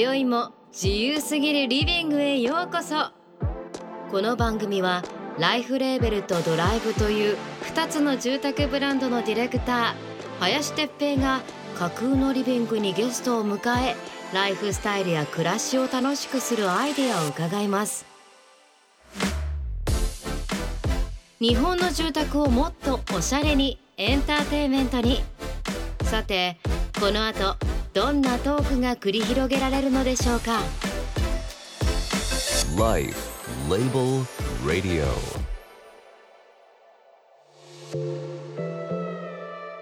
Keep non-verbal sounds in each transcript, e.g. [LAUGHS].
今宵も自由すぎるリビングへようこそ。この番組はライフレーベルとドライブという2つの住宅ブランドのディレクター林哲平が架空のリビングにゲストを迎えライフスタイルや暮らしを楽しくするアイデアを伺います。日本の住宅をもっとおしゃれにエンターテイメントに。さてこの後どんなトークが繰り広げられるのでしょうか？Life Label Radio.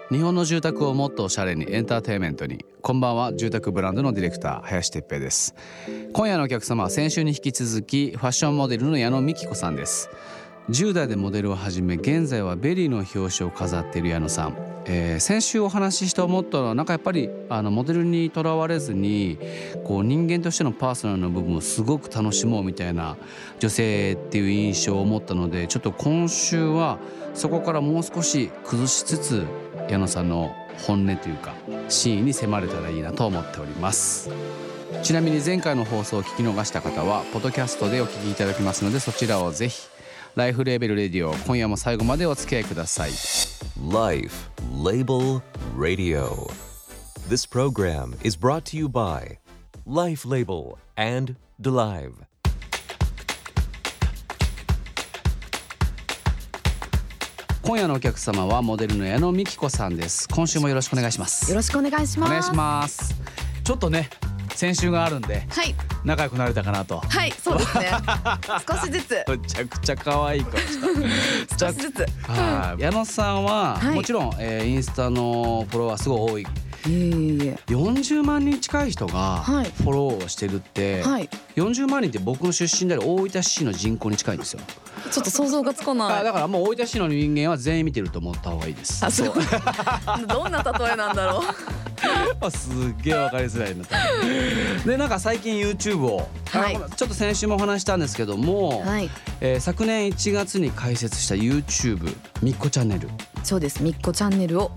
日本の住宅をもっとおしゃれにエンターテインメントに。こんばんは住宅ブランドのディレクター林哲平です。今夜のお客様は先週に引き続きファッションモデルの矢野美紀子さんです。10代でモデルを始め現在は VERY の表紙を飾っている矢野さん、えー先週お話しした思ったのはなんかやっぱりあのモデルにとらわれずにこう人間としてのパーソナルな部分をすごく楽しもうみたいな女性っていう印象を持ったのでちょっと今週はそこからもう少し崩しつつ矢野さんの本音というか真意に迫れたらいいなと思っております。ちなみに前回の放送を聞き逃した方はポッドキャストでお聞きいただけますのでそちらをぜひライフレーベルレディオ今夜も最後までお付き合いください。Life Label Radio This program is brought to you by Life Label and Delive 今夜のお客様はモデルの矢野美紀子さんです今週もよろしくお願いしますよろしくお願いします。お願いしますちょっとね先週があるんではい、仲良くなれたかなと。はい、そうですね。[LAUGHS] 少しずつ、めちゃくちゃ可愛い子少しずつ。はい矢野さんは、はい。もちろん、えーインスタのフォロワーすごい多いいえいえいえ。40万人近い人がフはいォローをしてるって、はい、40万人って僕の出身である大分市の人口に近いんですよ、ちょっと想像がつかあない。だからもう大分市の人間は全員見てると思った方がいいですあ、そう。[LAUGHS] どんな例えなんだろう。[LAUGHS] あすっげえわかりづらいなでなんか最近 YouTube を、はいあちょっと先週もお話ししたんですけども、はい、えー昨年1月に開設した YouTube みっこチャンネルそうです。みっこチャンネルを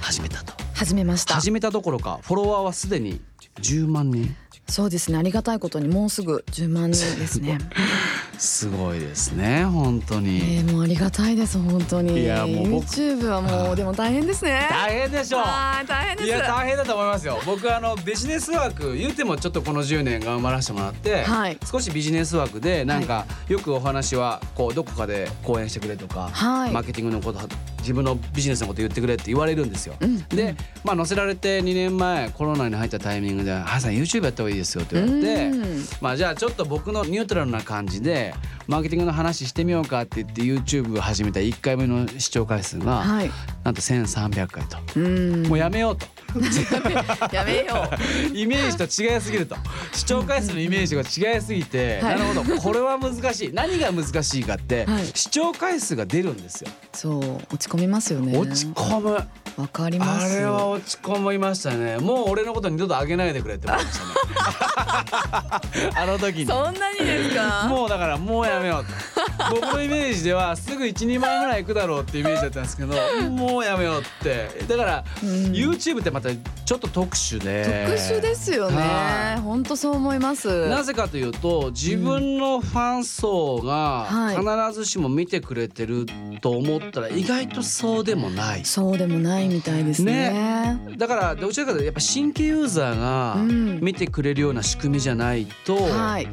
始めたと始めました。始めたどころかフォロワーはすでに10万人そうですね。ありがたいことにもうすぐ10万人ですね。[LAUGHS] すごいですね本当に、えー、もうありがたいです本当に。いやもう僕 YouTube はもうでも大変ですね。大変でしょうはい、大変です。いや大変だと思いますよ僕あのビジネスワーク言うてもちょっとこの10年頑張らせてもらって、はい少しビジネスワークでなんか、よくお話はこうどこかで講演してくれとか、はいマーケティングのこと自分のビジネスのこと言ってくれって言われるんですよ。うんで、まあ、載せられて2年前コロナに入ったタイミングで「ハさん YouTube やった方がいいですよ」って言われてうんまあじゃあちょっと僕のニュートラルな感じでマーケティングの話してみようかって言って YouTube を始めた1回目の視聴回数が、はい。なんと1300回と。うん。もうやめようと。[LAUGHS] やめよ [LAUGHS] イメージと違いすぎると視聴回数のイメージが違いすぎて、はいなるほどこれは難しい何が難しいかって、はい視聴回数が出るんですよ、う。そう、落ち込みますよね。落ち込むわかります。あれは落ち込みましたねもう俺のこと二度と上げないでくれって思いましたね [LAUGHS] あの時にそんなにですか？もうだからもうやめようと。僕のイメージではすぐ12万ぐらいいくだろうってイメージだったんですけどもうやめようって。だから、うん。YouTube ってまたちょっと特殊で。特殊ですよはね。本当そう思います。なぜかというと自分のファン層がはい。必ずしも見てくれてると思ったら意外とそうでもない。そうでもないみたいですね。だからどちらかというとやっぱ新規ユーザーがうん。見てくれるような仕組みじゃないとはい、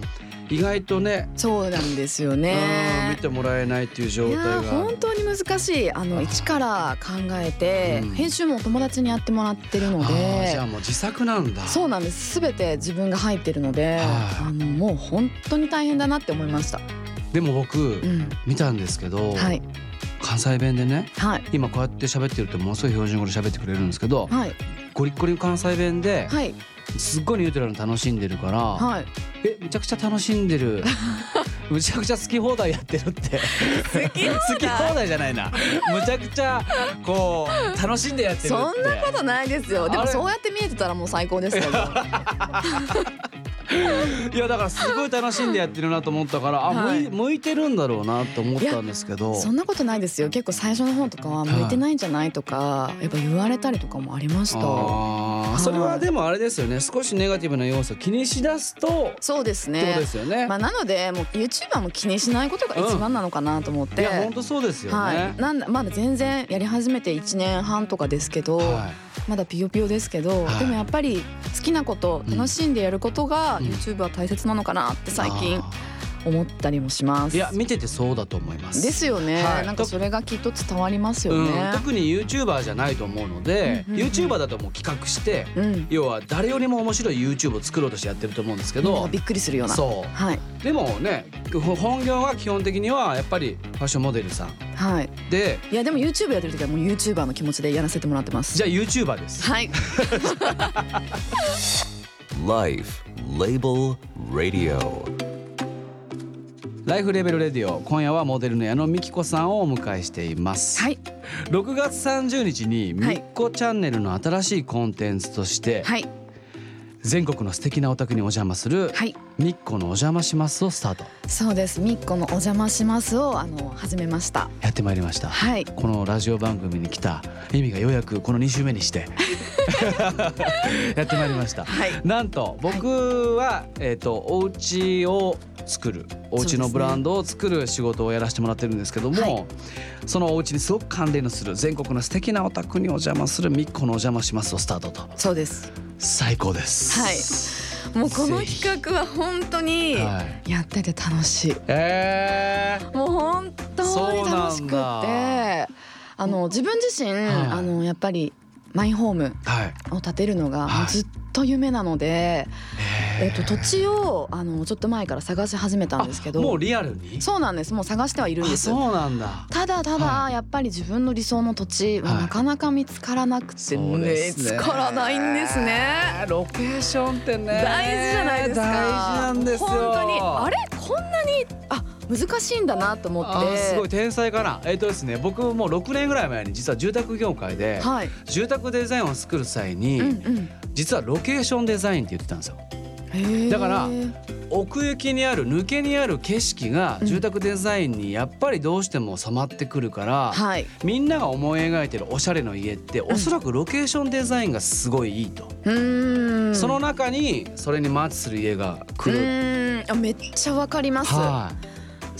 意外とね。そうなんですようん見ね。てもらえないっていう状態が。本当に難しい。あの一から考えて、うん。編集も友達にやってもらってるのあーじゃあでもう自作なんだ。そうなんです。全て自分が入ってるので、はい。あのもう本当に大変だなって思いました。でも僕うん、見たんですけどはい。関西弁でねはい。今こうやって喋ってるとものすごい標準語で喋ってくれるんですけどはい。ゴリッゴリの関西弁ではいすっごいニュートラルに楽しんでるからはい。えめちゃくちゃ楽しんでる。[LAUGHS] むちゃくちゃ好き放題やってるって。好き放題？好き放題じゃないな。むちゃくちゃこう楽しんでやってるって。そんなことないですよ。でもそうやって見えてたらもう最高ですけど [LAUGHS] いやだからすごい楽しんでやってるなと思ったからあ、はい。向い向いてるんだろうなと思ったんですけど。そんなことないですよ。結構最初の方とかは向いてないんじゃないとかやっぱ言われたりとかもありました。あーそれはでもあれですよね。少しネガティブな要素を気にしだすとそうですってことでねすよね。まあなのでもう YouTuber も気にしないことが一番なのかなと思って、いや本当そうですよね。はい、なんだまだ全然やり始めて1年半とかですけど、はまだピヨピヨですけど、はい。でもやっぱり好きなことうん。楽しんでやることがうん。YouTube は大切なのかなってい最近。あ思ったりもします。ーいや見ててそうだと思います。ですよね、はいなんかそれがきっと伝わりますようんね。特に YouTuber じゃないと思うので、うんうんうん YouTuber だともう企画して、うん、要は誰よりも面白い YouTube を作ろうとしてやってると思うんですけどなんかびっくりするような。そはい、うでもねほ本業は基本的にはやっぱりファッションモデルさんはい。でいやでも YouTube やってる時はもう YouTuber の気持ちでやらせてもらってます。じゃあ YouTuber です。はい。[LAUGHS] Life Label Radio. ライフレベルレディオ今夜はモデルの矢野美紀子さんをお迎えしています。はい。6月30日にみっこチャンネルの新しいコンテンツとして、はい。全国の素敵なお宅にお邪魔するはい。「みっこのお邪魔します」をスタートそうです。みっこのお邪魔しますをあの始めました。やってまいりました。はい。このラジオ番組に来た意味がようやくこの2週目にして [LAUGHS] やってまいりました。はい。なんと僕は、えっ、とお家を作るお家のブランドを作る仕事をやらせてもらってるんですけども、はいそのお家にすごく関連のする全国の素敵なお宅にお邪魔するみっこのお邪魔しますをスタートとそうです。最高です。もうこの企画は本当にはい。やってて楽しい。えー、もう本当に楽しくて、あの自分自身、はいあのやっぱりマイホームはい。を建てるのがずっと夢なので、ええっと土地をあのちょっと前から探し始めたんですけど、もうリアルに？そうなんです。もう探してはいるんです。あそうなんだ。ただただ、はやっぱり自分の理想の土地ははいなかなか見つからなくて、見つからないんですね。ロケーションってね大事じゃないですか。大事なんですよ本当にあれ？こんなに？あ難しいんだなと思って。あーすごい天才かなえっ、とですね僕もう6年ぐらい前に実は住宅業界ではい。住宅デザインを作る際に、うんうん。実はロケーションデザインって言ってたんですよだから奥行きにある抜けにある景色がうん住宅デザインにやっぱりどうしても染まってくるから、はい。みんなが思い描いてるおしゃれの家っておそらくロケーションデザインがすごいいいと、うーん。その中にそれにマッチする家がう来るーんあめっちゃわかります。はい。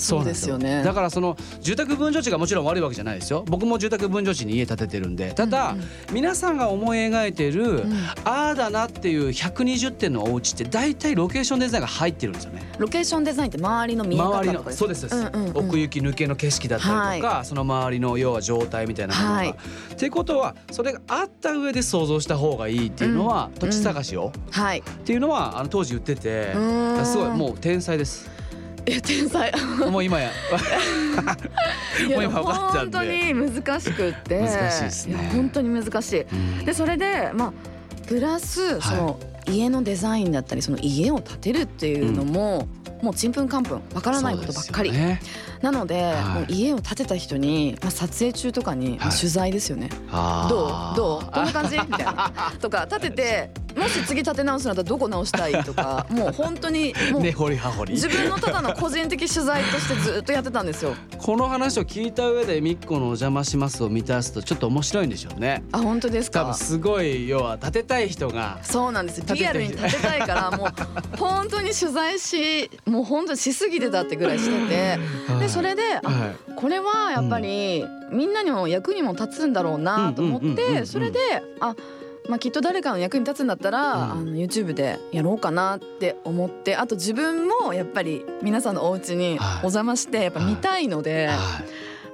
そうですよねだからその住宅分譲地がもちろん悪いわけじゃないですよ。僕も住宅分譲地に家建ててるんで。ただ、うんうん皆さんが思い描いてる、うんああだなっていう120点のお家って大体ロケーションデザインが入ってるんですよね。ロケーションデザインって周りの見え方周りとかですのそうですそうんうんうん奥行き抜けの景色だったりとか、その周りの要は状態みたいなものが。はいってことはそれがあった上で想像した方がいいっていうのは、うん土地探しを、はい。っていうのはあの当時言っててすごいもう天才です。え天才。もう今や。[LAUGHS] もう今分かったん本当で。に難しくって。難しいですね。や本当に難しい。うん。でそれでまあプラスその家のデザインだったりその家を建てるっていうのも、もうちんぷんかんぷんわからないことばっかり、ね。なので、はい。もう家を建てた人に、まあ、撮影中とかに、取材ですよね、あどう？ーどう？どんな感じ？みたいな。とか建ててもし次建て直すんだったらどこ直したいとか [LAUGHS] もう本当にもう根掘り葉掘り。自分のただの個人的取材としてずっとやってたんですよ。この話を聞いた上で「みっこのお邪魔します」を満たすとちょっと面白いんでしょうね。あ本当です多分かすごい要は建てたい人が。そうなんです。リアルに建てたいからもう本当に取材しもう本当にしすぎてたってぐらいしてて。[LAUGHS] でそれであはこれはやっぱりみんなにも役にも立つんだろうなと思ってそれであまあきっと誰かの役に立つんだったら、うん。あの YouTube でやろうかなって思ってあと自分もやっぱり皆さんのお家にはい。お邪魔してやっぱ見たいので、い。はい。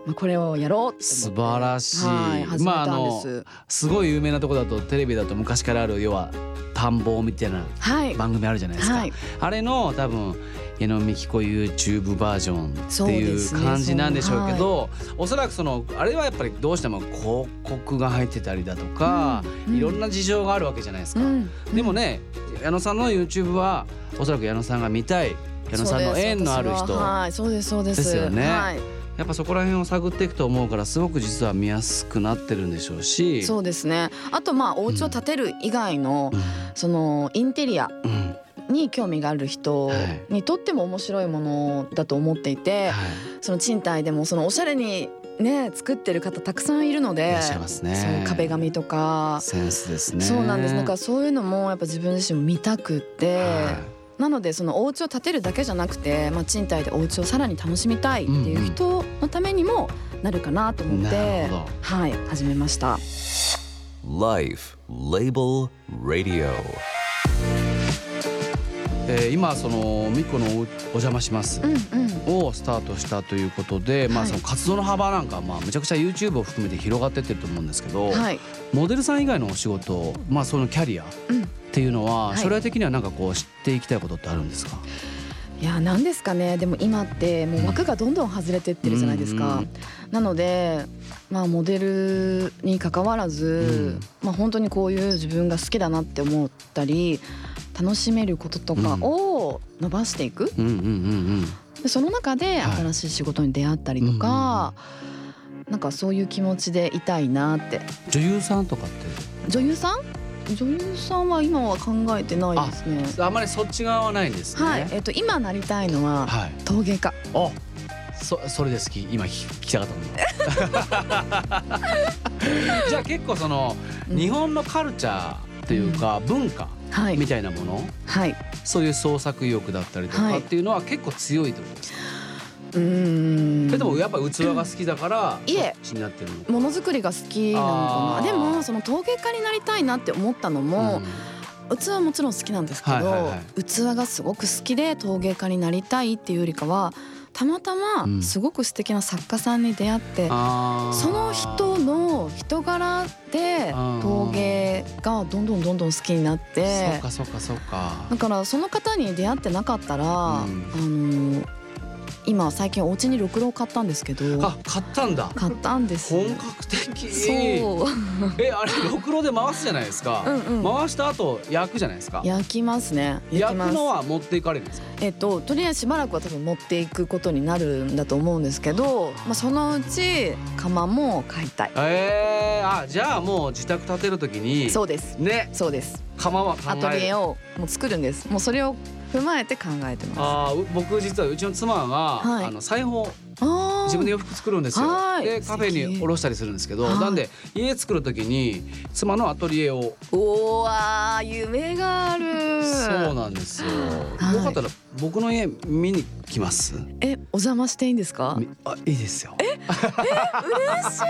まあ、これをやろう素晴らしい。はい、始めまああたんでのす、すごい有名なとこだとテレビだと昔からある要は田んぼみたいなはい。番組あるじゃないですか、はい。あれの多分矢野美紀子 YouTube バージョンっていう感じなんでしょうけどおそらくそのあれはやっぱりどうしても広告が入ってたりだとか、うんいろんな事情があるわけじゃないですか。うんでもね矢野さんの YouTube はおそらく矢野さんが見たい矢野さんの縁のある人そうです私は。はいそうですそうです。ですよね。はい、やっぱそこら辺を探っていくと思うからすごく実は見やすくなってるんでしょうし。そうですね。あとまあお家を建てる以外の、うん。そのインテリア。うんに興味がある人にとっても面白いものだと思っていて、はい。その賃貸でもそのおしゃれにね作ってる方たくさんいるのでいらっしゃいますね。そう壁紙とか、センスですね。そうなんです。だからそういうのもやっぱ自分自身も見たくって、はなのでそのお家を建てるだけじゃなくて、まあ、賃貸でお家をさらに楽しみたいっていう人のためにもなるかなと思っなて、るほど。はい始めました。Life Label Radio. えー今そのミコのおお邪魔します。うんうん。をスタートしたということで、まあはいその活動の幅なんかまあむちゃくちゃ YouTube を含めて広がってってると思うんですけど、はい、モデルさん以外のお仕事まあそのキャリアっうん、ていうのははい。将来的にはなんかこう知っていきたいことってあるんですか、いや何ですかね。でも今ってもう枠がどんどん外れてってるじゃないですか、うん。なのでまあモデルに関わらず、まあ本当にこういう自分が好きだなって思ったり楽しめることとかを伸ばしていく、うんうんうんでその中ではい。新しい仕事に出会ったりとか、なんかそういう気持ちでいたいなって。うん女優さんとかって？女優さん？女優さんは今は考えてないですね。あんまりそっち側はないんですね。はい、えっと今なりたいのははい。陶芸家。あ、そそれで好き。今聞聞きたかったの。[LAUGHS] じゃあ結構そのうん。日本のカルチャーというか文化はいみたいなもの、はい。そういう創作意欲だったりとかはい。っていうのは結構強いってことですか？うーん。でもやっぱ器が好きだからいえ。ものづくりが好きなのかな。でもその陶芸家になりたいなって思ったのも、器はもちろん好きなんですけど、器がすごく好きで陶芸家になりたいっていうよりかはたまたうん。ますごく素敵な作家さんに出会って、あー。その人の人柄で陶芸がどんどんどんどん好きになっそうてかそうかそうか。だからその方に出会ってなかったら、うん。あの今最近お家にろくろを買ったんですけど。あ、買ったんだ。買ったんです。本格的。そうえ、あれろくろで回すじゃないですか。うんうん。回した後焼くじゃないですか。焼きますね。焼焼くのは持っていかれるんですか？えっととりあえずしばらくは多分持っていくことになるんだと思うんですけど、まあ、そのうち釜も買いたい。ええあじゃあもう自宅建てるときにそうです。ね。そうです。釜はアトリエるをもう作るんです。もうそれを踏まえて考えてます。あ僕実はうちの妻が、はい。あの裁縫自分で洋服作るんですよ。はい。でカフェに卸したりするんですけどはい。なんで家作るときに妻のアトリエをおわー夢がある。そうなんですよ、はい。よかったら僕の家見に来ます？えお邪魔していいんですか？みあいいですよ。嬉しい。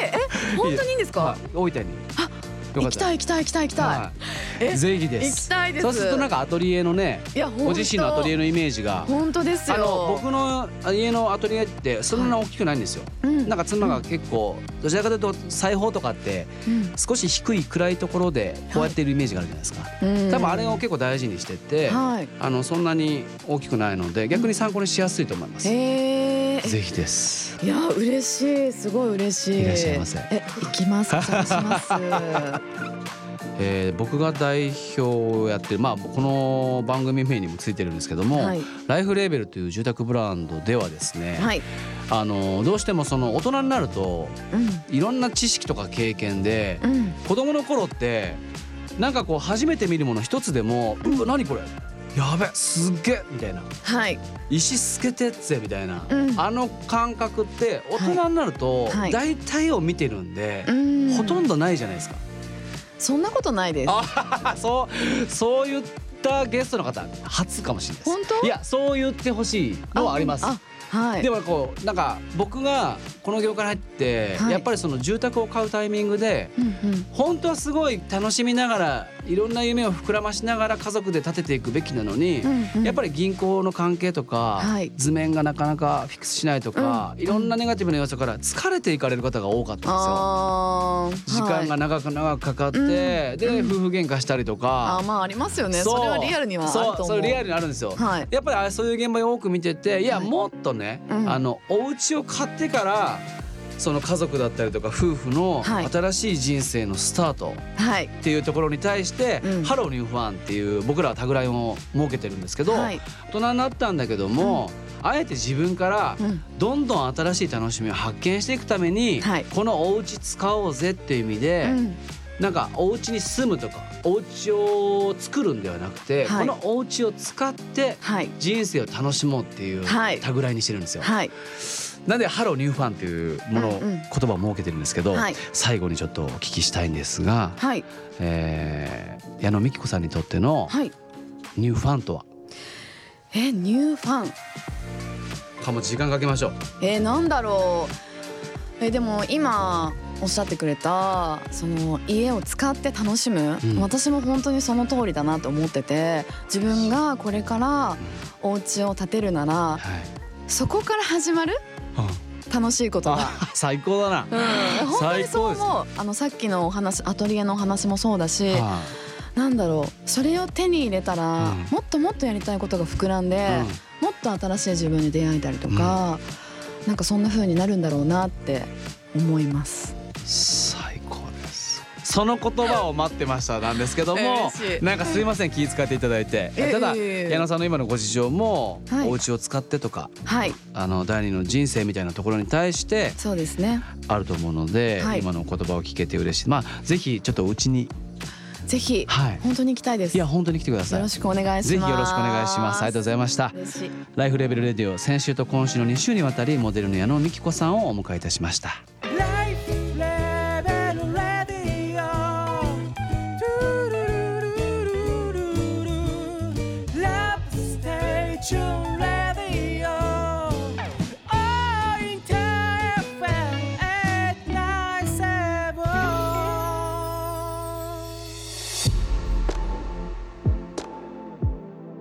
え本当にいいんですか？はい。大分に。よ行きたい行きたい行きたい行きたい、ぜひで行すきたいです。そうするとなんかアトリエのねご自身のアトリエのイメージが。本当ですよ。あの僕の家のアトリエってそんな大きくないんですよ。うん。なんか妻が結構どちらかというと裁縫とかってうん。少し低い暗いところでこうやってるイメージがあるじゃないですか。うん。多分あれを結構大事にしてて、はい。あのそんなに大きくないので逆に参考にしやすいと思います。へえぜひです。いや嬉しい。すごい嬉しい。いらっしゃいませ。え行きます。ま [LAUGHS] すえー僕が代表をやってるまあこの番組名にもついてるんですけども、はい。ライフレーベルという住宅ブランドではですね、はい。あのどうしてもその大人になるとうん。いろんな知識とか経験でうん。子供の頃ってなんかこう初めて見るもの一つでも「うわ何これやべすっげえ!」みたいな。はい「石透けてっぜ」みたいな、うん。あの感覚って大人になるとはい。大体を見てるんで、うん。ほとんどないじゃないですか。そんなことないです。あそうそう言ったゲストの方初かもしれない。本当？いやそう言ってほしいのはあります。あはい。でもこうなんか僕がこの業界に入って、はい。やっぱりその住宅を買うタイミングでうんうん。本当はすごい楽しみながらいろんな夢を膨らましながら家族で建てていくべきなのに、うんうん。やっぱり銀行の関係とか、はい。図面がなかなかフィックスしないとか、うん。いろんなネガティブな要素から疲れていかれる方が多かったんですよ。時間がはい長く長くかかって、うんでうん。夫婦喧嘩したりとあかー、まあありますよね。それはリアルにはそうそれリアルにあるんですよ。はい。やっぱりそういう現場を多く見てていや、はいもっとね、うん。あのお家を買ってからその家族だったりとか夫婦のはい。新しい人生のスタートはい。っていうところに対して、うん。 Hello new fun っていう僕らはタグラインを設けてるんですけど、はい。大人になったんだけども、あえて自分からうん。どんどん新しい楽しみを発見していくために、はい。このお家使おうぜっていう意味で、うん。なんかお家に住むとかお家を作るんではなくて、はい。このお家を使ってはい。人生を楽しもうっていうはい。タグラインにしてるんですよ。はいなんで Hello new fun っていうもの、うんうん。言葉を設けてるんですけど、はい。最後にちょっとお聞きしたいんですが、はい。えー矢野美紀子さんにとってのはい。ニューファンとは？えニューファン。かも時間かけましょう。えー、なんだろう。えでも今おっしゃってくれたその家を使って楽しむ、うん。私も本当にその通りだなと思ってて自分がこれからお家を建てるならはい。そこから始まる楽しいことが。あ最高だな。うん、本当にそう思う。あのさっきのお話アトリエのお話もそうだしはなんだろう。それを手に入れたら、うん。もっともっとやりたいことが膨らんで、いもっと新しい自分に出会えたりとか、なんかそんな風になるんだろうなって思います。その言葉を待ってましたなんですけども、なんかすいません気遣っていただいて、えただ、矢野さんの今のご事情も、はい。お家を使ってとかはい、あの第二の人生みたいなところに対してそうですね。あると思うので、はい。今の言葉を聞けて嬉しい。まあぜひちょっとうちに。ぜひ、はい。本当に行きたいです。いや本当に来てください。よろしくお願いします。ぜひよろしくお願いします。ありがとうございました。ライフレベルレディオ先週と今週の2週にわたりモデルの矢野美紀子さんをお迎えいたしました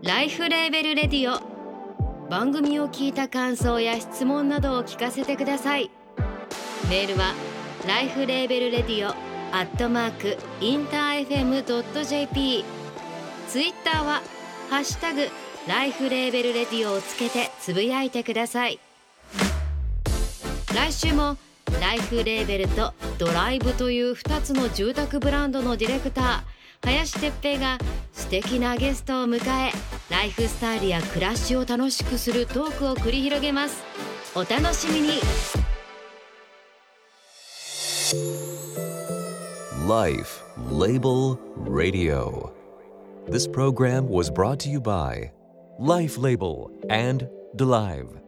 ライフレーベルレディオ。番組を聞いた感想や質問などを聞かせてください。メールはライフレーベルレディオアットマークインター FM.jp ツイッターはハッシュタグライフレーベルレディオをつけてつぶやいてください。来週もライフレーベルと Dolive という2つの住宅ブランドのディレクター林哲平が敵なゲストを迎えライフスタイルや暮らしを楽しくするトークを繰り広げますお楽しみに Life Label Radio. This program was brought to you by Life Label and Delive.